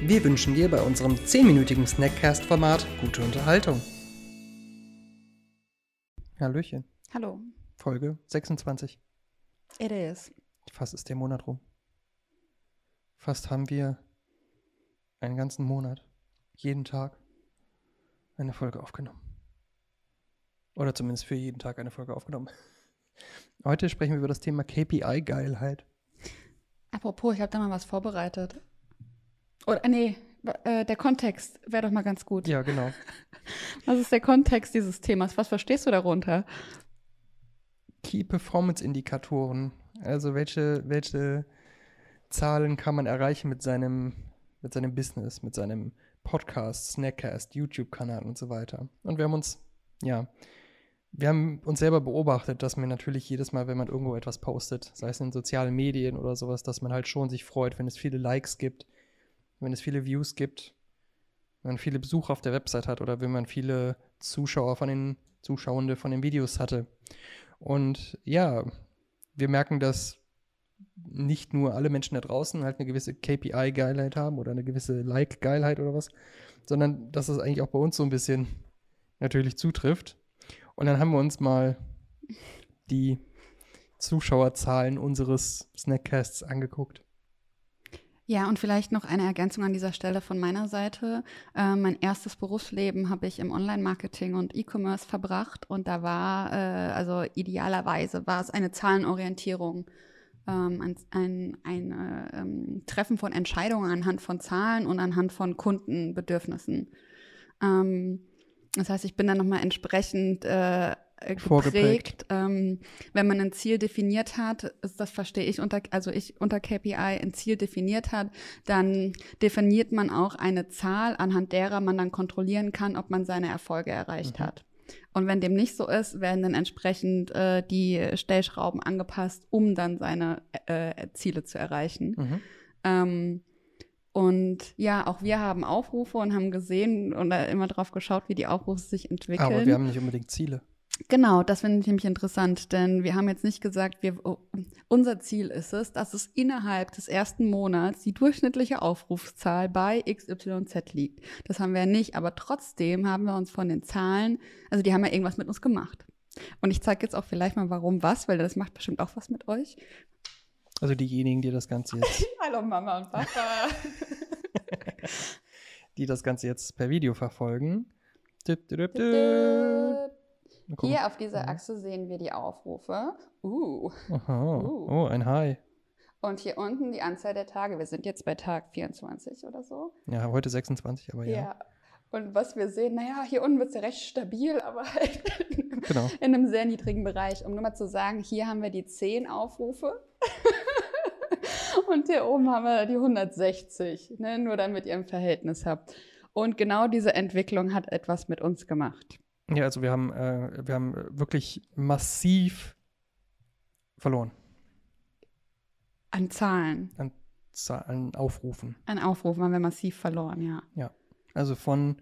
Wir wünschen dir bei unserem 10-minütigen Snackcast-Format gute Unterhaltung. Hallöchen. Hallo. Folge 26. It is. Fast ist der Monat rum. Fast haben wir einen ganzen Monat, jeden Tag, eine Folge aufgenommen. Oder zumindest für jeden Tag eine Folge aufgenommen. Heute sprechen wir über das Thema KPI-Geilheit. Apropos, ich habe da mal was vorbereitet. Oder nee, äh, der Kontext wäre doch mal ganz gut. Ja, genau. Was ist der Kontext dieses Themas? Was verstehst du darunter? Key Performance Indikatoren. Also welche, welche Zahlen kann man erreichen mit seinem, mit seinem Business, mit seinem Podcast, Snackcast, YouTube-Kanal und so weiter. Und wir haben uns, ja, wir haben uns selber beobachtet, dass man natürlich jedes Mal, wenn man irgendwo etwas postet, sei es in sozialen Medien oder sowas, dass man halt schon sich freut, wenn es viele Likes gibt, wenn es viele Views gibt, wenn man viele Besucher auf der Website hat oder wenn man viele Zuschauer von den Zuschauende von den Videos hatte. Und ja, wir merken, dass nicht nur alle Menschen da draußen halt eine gewisse KPI-Geilheit haben oder eine gewisse Like-Geilheit oder was, sondern dass es eigentlich auch bei uns so ein bisschen natürlich zutrifft. Und dann haben wir uns mal die Zuschauerzahlen unseres Snackcasts angeguckt. Ja, und vielleicht noch eine Ergänzung an dieser Stelle von meiner Seite. Äh, mein erstes Berufsleben habe ich im Online-Marketing und E-Commerce verbracht und da war, äh, also idealerweise war es eine Zahlenorientierung, ähm, ein, ein, ein äh, ähm, Treffen von Entscheidungen anhand von Zahlen und anhand von Kundenbedürfnissen. Ähm, das heißt, ich bin dann nochmal entsprechend äh, äh, geprägt. Ähm, wenn man ein Ziel definiert hat, ist, das verstehe ich unter, also ich unter KPI ein Ziel definiert hat, dann definiert man auch eine Zahl, anhand derer man dann kontrollieren kann, ob man seine Erfolge erreicht mhm. hat. Und wenn dem nicht so ist, werden dann entsprechend äh, die Stellschrauben angepasst, um dann seine äh, Ziele zu erreichen. Mhm. Ähm, und ja, auch wir haben Aufrufe und haben gesehen und immer drauf geschaut, wie die Aufrufe sich entwickeln. Aber wir haben nicht unbedingt Ziele. Genau, das finde ich nämlich interessant, denn wir haben jetzt nicht gesagt, wir, oh, unser Ziel ist es, dass es innerhalb des ersten Monats die durchschnittliche Aufrufszahl bei XYZ liegt. Das haben wir ja nicht, aber trotzdem haben wir uns von den Zahlen, also die haben ja irgendwas mit uns gemacht. Und ich zeige jetzt auch vielleicht mal, warum was, weil das macht bestimmt auch was mit euch. Also diejenigen, die das Ganze jetzt. Hallo Mama und Papa. die das Ganze jetzt per Video verfolgen. Dip, dip, dip, hier auf dieser Achse sehen wir die Aufrufe. Uh. Uh. Oh, ein Hai. Und hier unten die Anzahl der Tage. Wir sind jetzt bei Tag 24 oder so. Ja, heute 26, aber ja. Ja. Und was wir sehen, naja, hier unten wird es ja recht stabil, aber halt genau. in einem sehr niedrigen Bereich. Um nur mal zu sagen, hier haben wir die 10 Aufrufe. Und hier oben haben wir die 160, ne? nur damit ihr ein Verhältnis habt. Und genau diese Entwicklung hat etwas mit uns gemacht. Ja, also wir haben, äh, wir haben wirklich massiv verloren. An Zahlen. An, an Aufrufen. An Aufrufen haben wir massiv verloren, ja. Ja. Also von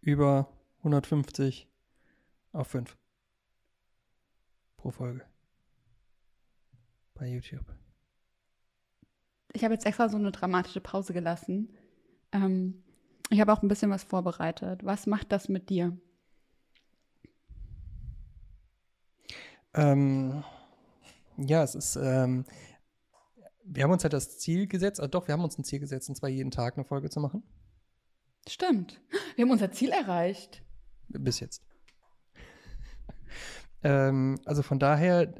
über 150 auf 5 pro Folge. Bei YouTube. Ich habe jetzt extra so eine dramatische Pause gelassen. Ähm, ich habe auch ein bisschen was vorbereitet. Was macht das mit dir? Ähm, ja, es ist, ähm, wir haben uns halt das Ziel gesetzt, also doch, wir haben uns ein Ziel gesetzt, und zwar jeden Tag eine Folge zu machen. Stimmt. Wir haben unser Ziel erreicht. Bis jetzt. ähm, also von daher,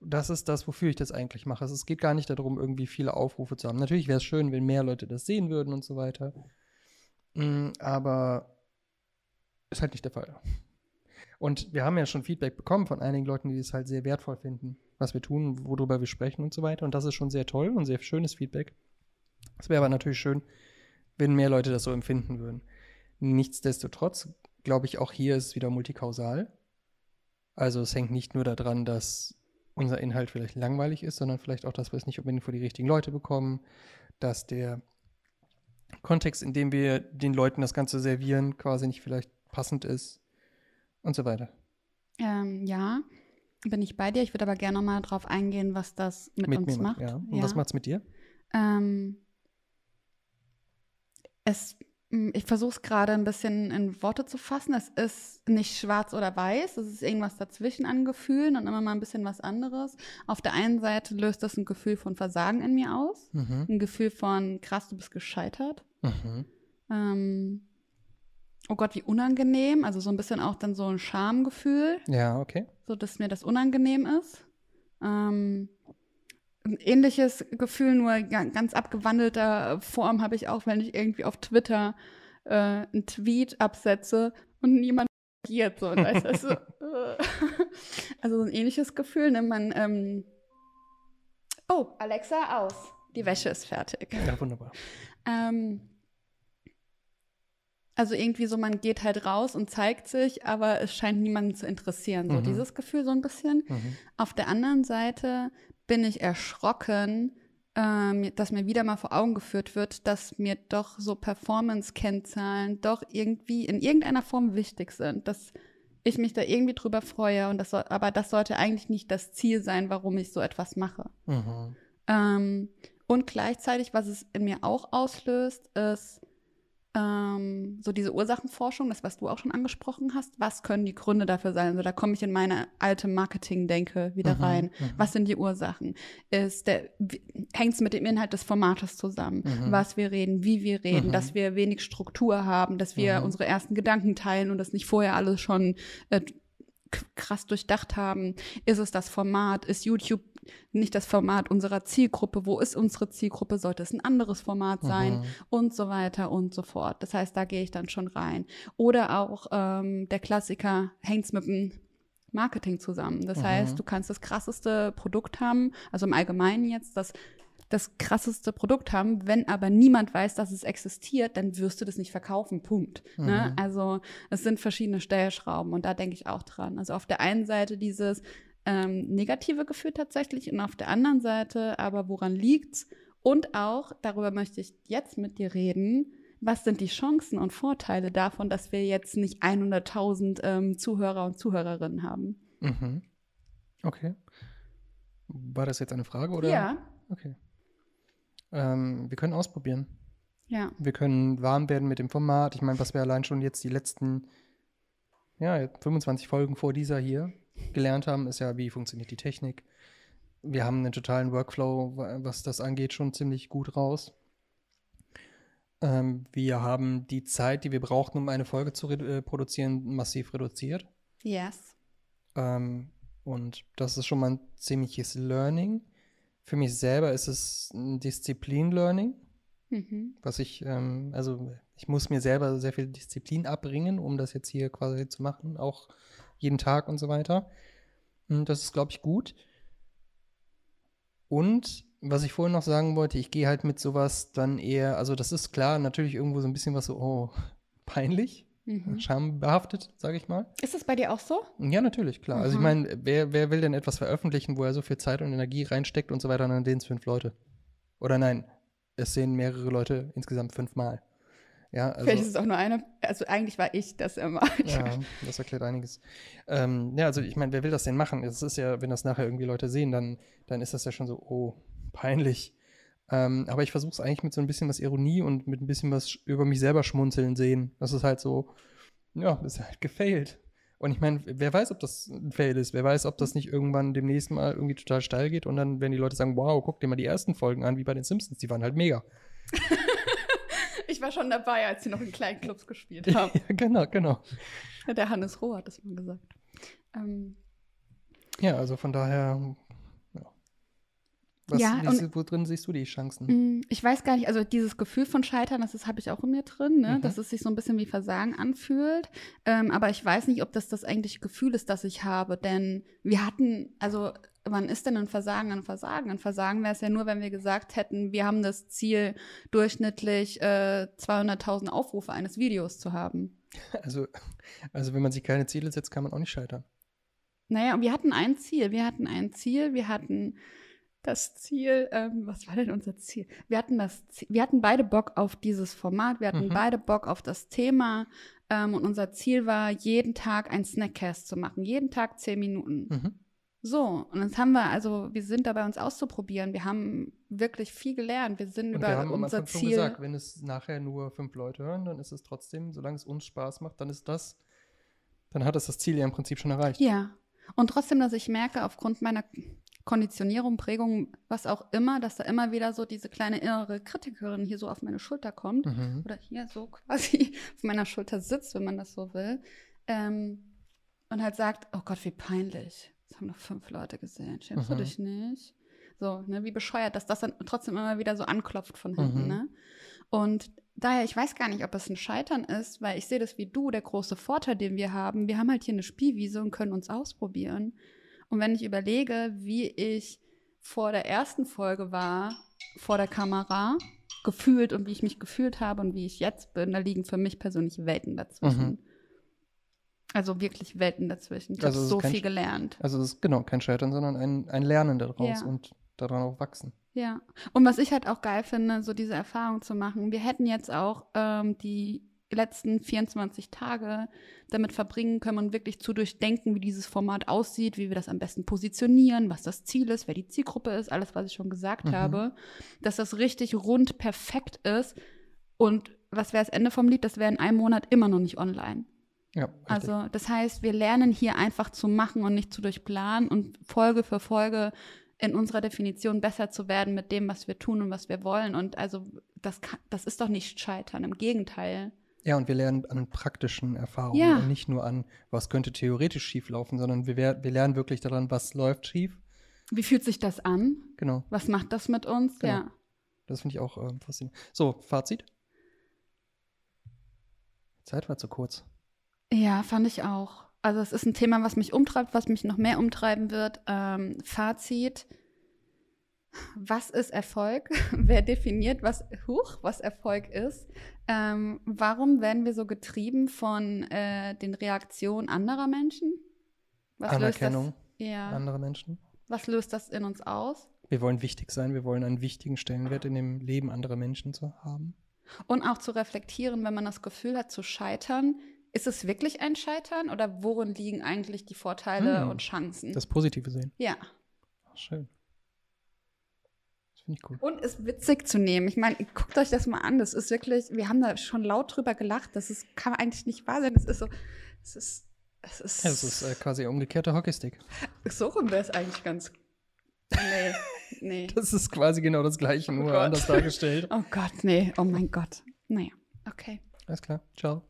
das ist das, wofür ich das eigentlich mache. Also es geht gar nicht darum, irgendwie viele Aufrufe zu haben. Natürlich wäre es schön, wenn mehr Leute das sehen würden und so weiter. Mm, aber ist halt nicht der Fall. Und wir haben ja schon Feedback bekommen von einigen Leuten, die es halt sehr wertvoll finden, was wir tun, worüber wir sprechen und so weiter. Und das ist schon sehr toll und sehr schönes Feedback. Es wäre aber natürlich schön, wenn mehr Leute das so empfinden würden. Nichtsdestotrotz glaube ich, auch hier ist es wieder multikausal. Also es hängt nicht nur daran, dass unser Inhalt vielleicht langweilig ist, sondern vielleicht auch, dass wir es nicht unbedingt vor die richtigen Leute bekommen, dass der Kontext, in dem wir den Leuten das Ganze servieren, quasi nicht vielleicht passend ist und so weiter. Ähm, ja, bin ich bei dir. Ich würde aber gerne nochmal drauf eingehen, was das mit, Mit uns mir macht. Ja. Und Ja. was macht's mit dir? Ähm, es, m, ich versuche es gerade ein bisschen in Worte zu fassen. Es ist nicht schwarz oder weiß, es ist irgendwas dazwischen an Gefühlen und immer mal ein bisschen was anderes. Auf der einen Seite löst das ein Gefühl von Versagen in mir aus, Mhm. ein Gefühl von krass, du bist gescheitert. Mhm. Ähm, oh Gott, wie unangenehm. Also so ein bisschen auch dann so ein Schamgefühl Ja, okay. so dass mir das unangenehm ist. Ähm, ein ähnliches Gefühl, nur ga- ganz abgewandelter Form habe ich auch, wenn ich irgendwie auf Twitter äh, einen Tweet absetze und niemand reagiert. So, und weißt, du, so, äh. also so ein ähnliches Gefühl. Ne? Man, ähm, oh, Alexa aus. Die Wäsche ist fertig. Ja, wunderbar. Ähm, also irgendwie so, man geht halt raus und zeigt sich, aber es scheint niemanden zu interessieren. So Mhm. dieses Gefühl so ein bisschen. Mhm. Auf der anderen Seite bin ich erschrocken, ähm, dass mir wieder mal vor Augen geführt wird, dass mir doch so Performance-Kennzahlen doch irgendwie in irgendeiner Form wichtig sind. Dass ich mich da irgendwie drüber freue und das soll, aber das sollte eigentlich nicht das Ziel sein, warum ich so etwas mache. Mhm. Ähm, und gleichzeitig, was es in mir auch auslöst, ist ähm, so diese Ursachenforschung, das, was du auch schon angesprochen hast. Was können die Gründe dafür sein? Also da komme ich in meine alte Marketing-Denke wieder Mhm, rein. mhm. Was sind die Ursachen? Ist der, hängt es mit dem Inhalt des Formates zusammen? Mhm. Was wir reden, wie wir reden, Mhm. dass wir wenig Struktur haben, dass wir Mhm. unsere ersten Gedanken teilen und das nicht vorher alles schon äh, krass durchdacht haben. Ist es das Format? Ist YouTube nicht das Format unserer Zielgruppe? Wo ist unsere Zielgruppe? Sollte es ein anderes Format sein? Mhm. Und so weiter und so fort. Das heißt, da gehe ich dann schon rein. Oder auch ähm, der Klassiker, hängt's mit dem Marketing zusammen. Das Mhm. heißt, du kannst das krasseste Produkt haben, also im Allgemeinen jetzt, das das krasseste Produkt haben, wenn aber niemand weiß, dass es existiert, dann wirst du das nicht verkaufen. Punkt. Ne? Mhm. Also es sind verschiedene Stellschrauben und da denke ich auch dran. Also auf der einen Seite dieses ähm, negative Gefühl tatsächlich und auf der anderen Seite aber woran liegt's? Und auch, darüber möchte ich jetzt mit dir reden, was sind die Chancen und Vorteile davon, dass wir jetzt nicht 100.000 ähm, Zuhörer und Zuhörerinnen haben? Mhm. Okay. War das jetzt eine Frage oder? Ja, Okay. Ähm, wir können ausprobieren. ja. Wir können warm werden mit dem Format. Ich meine, was wir allein schon jetzt die letzten ja, jetzt 25 Folgen vor dieser hier gelernt haben, ist ja, wie funktioniert die Technik. Wir haben einen totalen Workflow, wa- was das angeht, schon ziemlich gut raus. Ähm, wir haben die Zeit, die wir brauchten, um eine Folge zu äh, produzieren, massiv reduziert. Yes. Ähm, und das ist schon mal ein ziemliches Learning. Für mich selber ist es ein Disziplin-Learning Mhm. was ich, ähm, also ich muss mir selber sehr viel Disziplin abbringen, um das jetzt hier quasi zu machen, auch jeden Tag und so weiter. Und das ist, glaube ich, gut. Und was ich vorhin noch sagen wollte, ich gehe halt mit sowas dann eher, also das ist klar, natürlich irgendwo so ein bisschen was so, oh, peinlich, Mhm. schambehaftet, sage ich mal. Ist das bei dir auch so? Ja, natürlich, klar. Also ich Mhm. meine, wer, wer will denn etwas veröffentlichen, wo er so viel Zeit und Energie reinsteckt und so weiter, und dann sehen es fünf Leute. Oder nein, es sehen mehrere Leute insgesamt fünfmal. Ja, also, Vielleicht ist es auch nur eine. Also eigentlich war ich das immer. ja, das erklärt einiges. Ähm, ja, also ich meine, wer will das denn machen? Es ist ja, wenn das nachher irgendwie Leute sehen, dann, dann ist das ja schon so, oh, peinlich. Ähm, aber ich versuche es eigentlich mit so ein bisschen was Ironie und mit ein bisschen was über mich selber schmunzeln sehen. Das ist halt so, ja, ist halt gefailt. Und ich meine, wer weiß, ob das ein Fail ist. Wer weiß, ob das nicht irgendwann demnächst mal irgendwie total steil geht und dann werden die Leute sagen, wow, guck dir mal die ersten Folgen an, wie bei den Simpsons. Die waren halt mega. War schon dabei, als sie noch in kleinen Clubs gespielt haben. ja, genau, genau. Der Hannes Roh hat das mal gesagt. Ähm, Ja, also von daher, ja. Was, Ja, wie, und- wo drin siehst du die Chancen? Mm, Ich weiß gar nicht, also dieses Gefühl von Scheitern, das habe ich auch in mir drin, ne? Mhm. dass es sich so ein bisschen wie Versagen anfühlt. Ähm, aber ich weiß nicht, ob das das eigentliche Gefühl ist, das ich habe. Denn wir hatten, also wann ist denn ein Versagen ein Versagen? Ein Versagen wäre es ja nur, wenn wir gesagt hätten, wir haben das Ziel, durchschnittlich äh, 200.000 Aufrufe eines Videos zu haben. Also, also wenn man sich keine Ziele setzt, kann man auch nicht scheitern. Naja, und wir hatten ein Ziel. Wir hatten ein Ziel, wir hatten das Ziel, ähm, was war denn unser Ziel? Wir hatten das Ziel, wir hatten beide Bock auf dieses Format, wir hatten Mhm. beide Bock auf das Thema ähm, und unser Ziel war, jeden Tag ein Snackcast zu machen, jeden Tag zehn Minuten. Mhm. So, und jetzt haben wir, also wir sind dabei, uns auszuprobieren. Wir haben wirklich viel gelernt. Wir sind Und über wir haben am unser schon Ziel. gesagt, wenn es nachher nur fünf Leute hören, dann ist es trotzdem, solange es uns Spaß macht, dann ist das, dann hat es das Ziel ja im Prinzip schon erreicht. Ja. Und trotzdem, dass ich merke, aufgrund meiner Konditionierung, Prägung, was auch immer, dass da immer wieder so diese kleine innere Kritikerin hier so auf meine Schulter kommt Mhm. oder hier so quasi auf meiner Schulter sitzt, wenn man das so will, ähm, und halt sagt, oh Gott, wie peinlich. Das haben noch fünf Leute gesehen. Schämst du Mhm. dich nicht? So, ne, wie bescheuert, dass das dann trotzdem immer wieder so anklopft von hinten, Mhm. ne? Und daher, ich weiß gar nicht, ob es ein Scheitern ist, weil ich sehe das wie du, der große Vorteil, den wir haben. Wir haben halt hier eine Spielwiese und können uns ausprobieren. Und wenn ich überlege, wie ich vor der ersten Folge war, vor der Kamera, gefühlt und wie ich mich gefühlt habe und wie ich jetzt bin, da liegen für mich persönlich Welten dazwischen. Mhm. Also wirklich Welten dazwischen. Ich Also habe ist so viel gelernt. Also es ist genau kein Scheitern, sondern ein, ein Lernen daraus Ja. und daran auch wachsen. Ja. Und was ich halt auch geil finde, so diese Erfahrung zu machen. Wir hätten jetzt auch ähm, die letzten 24 Tage damit verbringen können und wirklich zu durchdenken, wie dieses Format aussieht, wie wir das am besten positionieren, was das Ziel ist, wer die Zielgruppe ist, alles, was ich schon gesagt Mhm. habe, dass das richtig rund perfekt ist. Und was wäre das Ende vom Lied? Das wäre in einem Monat immer noch nicht online. Ja. Also das heißt, wir lernen hier einfach zu machen und nicht zu durchplanen und Folge für Folge in unserer Definition besser zu werden mit dem, was wir tun und was wir wollen. Und also das, kann, das ist doch nicht scheitern, im Gegenteil. ja, und wir lernen an praktischen Erfahrungen Ja. und nicht nur an, was könnte theoretisch schief laufen, sondern wir, wir lernen wirklich daran, was läuft schief. Wie fühlt sich das an? Genau, Was macht das mit uns? Genau. Ja. das finde ich auch ähm, faszinierend. So, Fazit. Die Zeit war zu kurz. Ja, fand ich auch. Also es ist ein Thema, was mich umtreibt, was mich noch mehr umtreiben wird. Ähm, Fazit. Was ist Erfolg? Wer definiert, was, huch, was Erfolg ist? Ähm, warum werden wir so getrieben von äh, den Reaktionen anderer Menschen? Was Anerkennung das, ja, andere Menschen. was löst das in uns aus? Wir wollen wichtig sein, wir wollen einen wichtigen Stellenwert in dem Leben anderer Menschen zu haben. Und auch zu reflektieren, wenn man das Gefühl hat, zu scheitern. Ist es wirklich ein Scheitern oder worin liegen eigentlich die Vorteile Hm. und Chancen? Das Positive sehen. ja. Ach, schön. Das finde ich cool. Und es witzig zu nehmen. Ich meine, guckt euch das mal an. Das ist wirklich, wir haben da schon laut drüber gelacht. Das ist, kann eigentlich nicht wahr sein. Das ist so, es ist, es ist, Ja, das ist äh, quasi umgekehrter Hockeystick. so rum wäre es eigentlich ganz, nee, nee. Das ist quasi genau das gleiche, Oh nur Gott. anders dargestellt. Oh Gott, nee, oh mein Gott. Naja, okay. Alles klar. Ciao.